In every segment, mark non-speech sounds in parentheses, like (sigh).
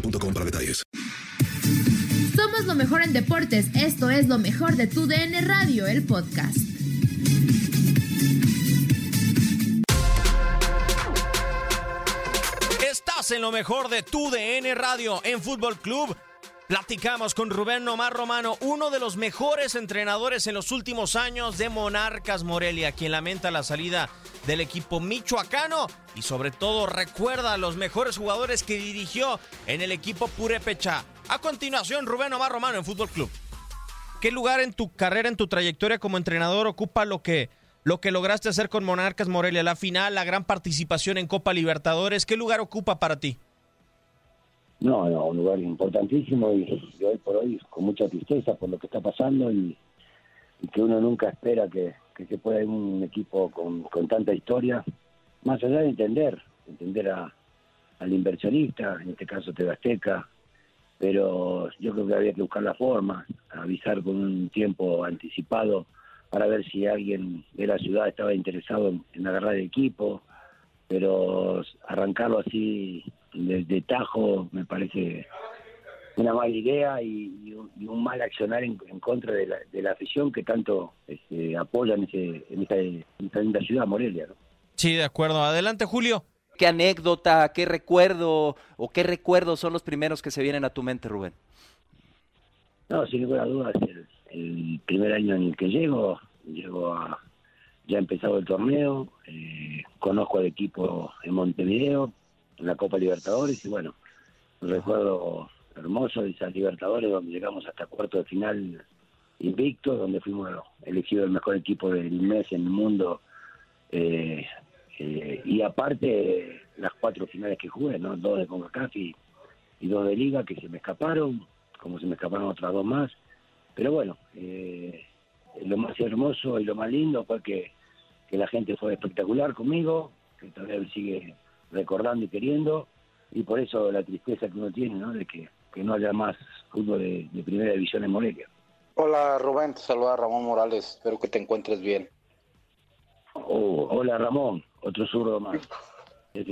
boostmobile.com para detalles. Somos lo mejor en deportes. Esto es lo mejor de tu DN Radio, el podcast. Estás en lo mejor de tu DN Radio en Fútbol Club. Platicamos con Rubén Omar Romano, uno de los mejores entrenadores en los últimos años de Monarcas Morelia, quien lamenta la salida del equipo michoacano y sobre todo recuerda a los mejores jugadores que dirigió en el equipo Purepecha. A continuación, Rubén Omar Romano en Fútbol Club. ¿Qué lugar en tu carrera, en tu trayectoria como entrenador ocupa lo que, lo que lograste hacer con Monarcas Morelia? La final, la gran participación en Copa Libertadores, ¿qué lugar ocupa para ti? No, no, un lugar importantísimo y, hoy por hoy con mucha tristeza por lo que está pasando y, y que uno nunca espera que, que se pueda ir un equipo con, con tanta historia, más allá de entender, entender a, al inversionista, en este caso Tebasteca, pero yo creo que había que buscar la forma, avisar con un tiempo anticipado para ver si alguien de la ciudad estaba interesado en, en agarrar el equipo, pero arrancarlo así de, de tajo me parece una mala idea y, y un, mal accionar en, en contra de la, de la afición que tanto este, apoya en, ese, en, esta, en esta linda ciudad, Morelia. ¿no? Sí, de acuerdo. Adelante, Julio. ¿Qué anécdota, qué recuerdo o qué recuerdos son los primeros que se vienen a tu mente, Rubén? No, sin ninguna duda, es el, el primer año en el que llego, llego a, ya ha empezado el torneo, eh, conozco al equipo en Montevideo, en la Copa Libertadores, y bueno, un recuerdo hermoso de esas Libertadores donde llegamos hasta cuarto de final invicto, donde fuimos elegidos el mejor equipo del mes en el mundo, eh, eh, y aparte las cuatro finales que jugué, ¿no? dos de CONCACAF y, y dos de Liga que se me escaparon, como se me escaparon otras dos más, pero bueno, eh, lo más hermoso y lo más lindo fue que, que la gente fue espectacular conmigo, que todavía sigue recordando y queriendo, y por eso la tristeza que uno tiene, ¿no? De que, que no haya más fútbol de, de primera división en Morelia. Hola Rubén, te saluda Ramón Morales, espero que te encuentres bien. Oh, hola Ramón, otro zurdo más. (laughs)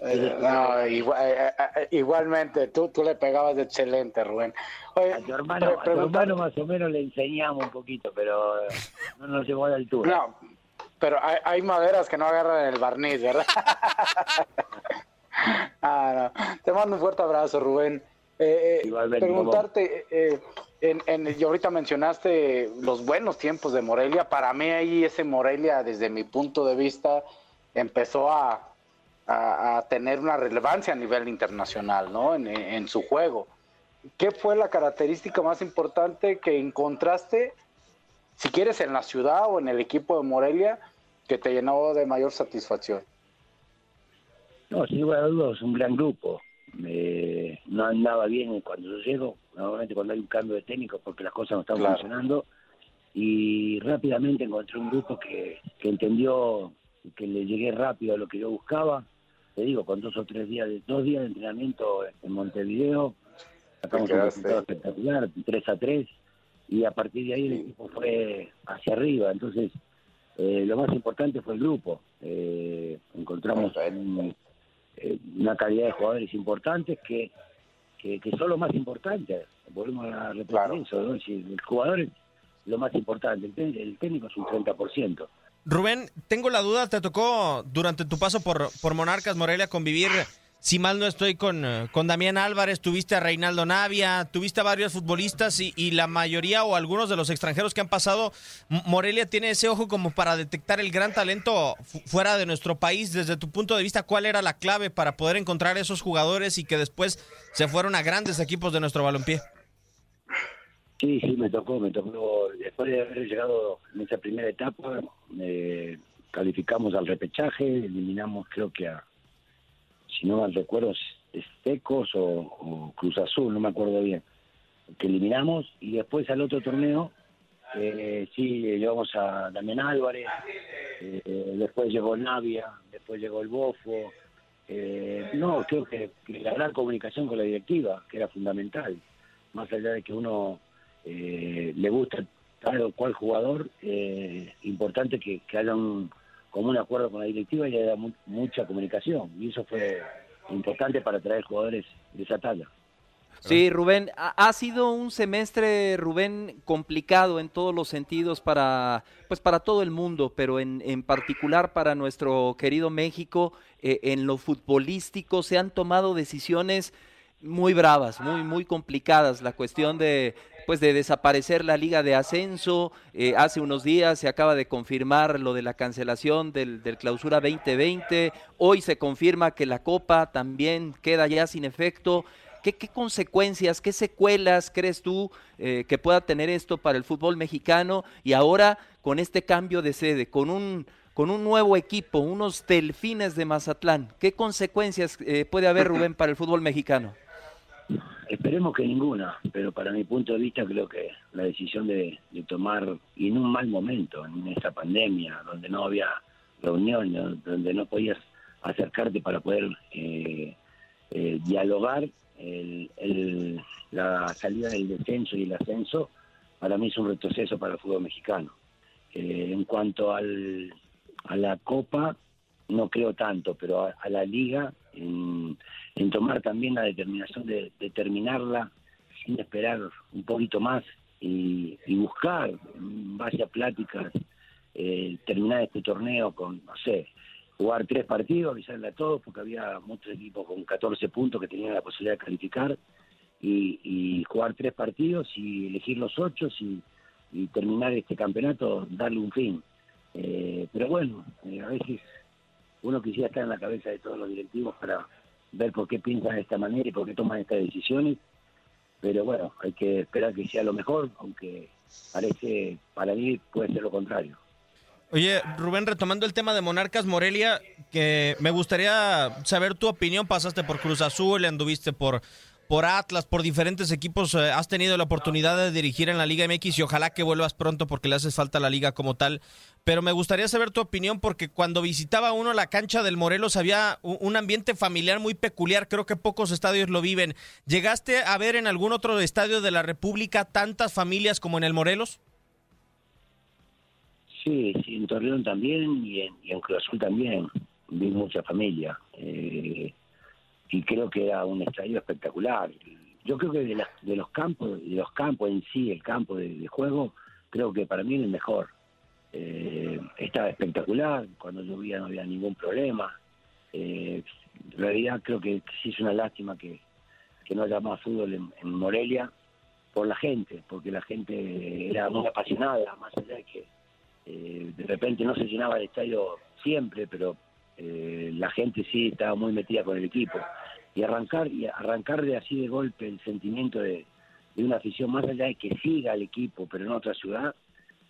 Eh, no, igual- eh, eh, igualmente, tú, tú le pegabas de excelente, Rubén. Oye, A tu hermano, a tu hermano más o menos le enseñamos un poquito, pero no nos llegó a la altura. No, pero hay, hay maderas que no agarran el barniz, ¿verdad? (laughs) Ah, no. Te mando un fuerte abrazo, Rubén. Eh, eh, preguntarte, eh, en, en- y ahorita mencionaste los buenos tiempos de Morelia. Para mí ahí ese Morelia, desde mi punto de vista, empezó a, a, tener una relevancia a nivel internacional, ¿no? En, su juego. ¿Qué fue la característica más importante que encontraste, si quieres, en la ciudad o en el equipo de Morelia, que te llenó de mayor satisfacción? No, sin lugar a dudas, un gran grupo. no andaba bien cuando yo llego, normalmente cuando hay un cambio de técnico porque las cosas no están funcionando, y rápidamente encontré un grupo que, que entendió que le llegué rápido a lo que yo buscaba, te digo, con dos o tres días, de, dos días de entrenamiento en Montevideo, sacamos un resultado espectacular, 3 a 3, y a partir de ahí el equipo fue hacia arriba. Entonces, eh, lo más importante fue el grupo. Eh, encontramos eh, una calidad de jugadores importantes que, que, son lo más importante. Volvemos a repetir eso, ¿no? el jugador es lo más importante, el, el técnico es un 30%. Rubén, tengo la duda, te tocó durante tu paso por, por Monarcas Morelia convivir, si mal no estoy, con, eh, con Damián Álvarez, tuviste a Reinaldo Navia, tuviste a varios futbolistas y, la mayoría o algunos de los extranjeros que han pasado, Morelia tiene ese ojo como para detectar el gran talento fuera de nuestro país. Desde tu punto de vista, ¿cuál era la clave para poder encontrar esos jugadores y que después se fueron a grandes equipos de nuestro balompié? Sí, sí, me tocó, me tocó. Después de haber llegado en esa primera etapa, eh, calificamos al repechaje, eliminamos creo que a, si no mal recuerdo, Secos o, Cruz Azul, no me acuerdo bien, que eliminamos y después al otro torneo, eh, sí, llevamos a Damián Álvarez, eh, después llegó Navia, después llegó el Bofo. Eh, no, creo que, la gran comunicación con la directiva, que era fundamental, más allá de que uno eh, le gusta tal o cual jugador, eh, importante que, que haya común acuerdo con la directiva y haya mucha comunicación. Y eso fue importante para traer jugadores de esa talla. Sí, Rubén, ha, sido un semestre, Rubén, complicado en todos los sentidos para, pues para todo el mundo, pero en, en particular para nuestro querido México, eh, en lo futbolístico se han tomado decisiones muy bravas, muy, muy complicadas. La cuestión de, pues de desaparecer la liga de ascenso. Eh, hace unos días se acaba de confirmar lo de la cancelación del, clausura 2020. Hoy se confirma que la copa también queda ya sin efecto. ¿Qué, consecuencias, qué secuelas crees tú eh, que pueda tener esto para el fútbol mexicano? Y ahora con este cambio de sede, con un, con un nuevo equipo, unos delfines de Mazatlán, ¿qué consecuencias eh, puede haber, Rubén, para el fútbol mexicano? Esperemos que ninguna, pero para mi punto de vista creo que la decisión de, tomar, y en un mal momento, en esta pandemia, donde no había reunión, donde no podías acercarte para poder eh, eh, dialogar, la salida del descenso y el ascenso, para mí es un retroceso para el fútbol mexicano. Eh, en cuanto al, a la Copa, no creo tanto, pero a, la Liga, en, tomar también la determinación de, terminarla sin esperar un poquito más y, buscar, en base pláticas, eh, terminar este torneo con, no sé, jugar tres partidos, avisarle a todos, porque había muchos equipos con 14 puntos que tenían la posibilidad de calificar, y, jugar tres partidos y elegir los ocho y, terminar este campeonato, darle un fin. Eh, pero bueno, eh, a veces uno quisiera estar en la cabeza de todos los directivos para ver por qué piensan de esta manera y por qué toman estas decisiones. Pero bueno, hay que esperar que sea lo mejor, aunque parece, para mí puede ser lo contrario. Oye, Rubén, retomando el tema de Monarcas Morelia, que me gustaría saber tu opinión. Pasaste por Cruz Azul, anduviste por por Atlas, por diferentes equipos, eh, has tenido la oportunidad de dirigir en la Liga MX y ojalá que vuelvas pronto porque le hace falta a la liga como tal. Pero me gustaría saber tu opinión porque cuando visitaba uno la cancha del Morelos había un ambiente familiar muy peculiar, creo que pocos estadios lo viven. ¿Llegaste a ver en algún otro estadio de la República tantas familias como en el Morelos? Sí, sí en Torreón también y en, Cruz Azul también vi mucha familia. Eh, y creo que era un estadio espectacular. Yo creo que de, de los campos, de los campos en sí, el campo de, juego, creo que para mí es el mejor. Eh, estaba espectacular, cuando llovía no había ningún problema. Eh, en realidad creo que sí es una lástima que, no haya más fútbol en, Morelia por la gente, porque la gente era muy apasionada, más allá de que eh, de repente no se llenaba el estadio siempre, pero eh, la gente sí estaba muy metida con el equipo. Y arrancar, y arrancar de así de golpe el sentimiento de, de una afición, más allá de que siga el equipo, pero en otra ciudad,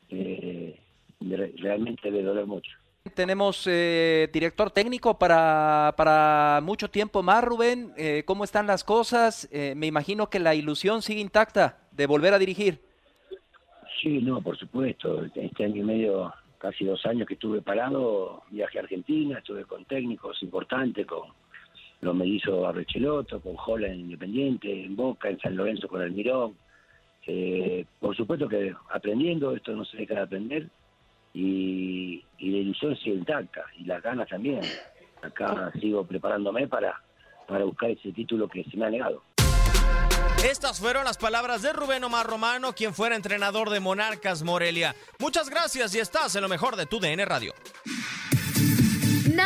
eh, realmente debe doler mucho. Tenemos eh, director técnico para, para mucho tiempo más, Rubén. Eh, ¿Cómo están las cosas? Eh, me imagino que la ilusión sigue intacta de volver a dirigir. Sí, no, por supuesto. Este año y medio, casi dos años que estuve parado, viaje a Argentina, estuve con técnicos importantes, con los mellizos Arrecheloto, con Jola en Independiente, en Boca, en San Lorenzo con Almirón. Eh, por supuesto que aprendiendo, esto no se deja de aprender, y, y la ilusión sigue intacta, y las ganas también. Acá sigo preparándome para, para buscar ese título que se me ha negado. Estas fueron las palabras de Rubén Omar Romano, quien fuera entrenador de Monarcas Morelia. Muchas gracias y estás en lo mejor de tu DN Radio.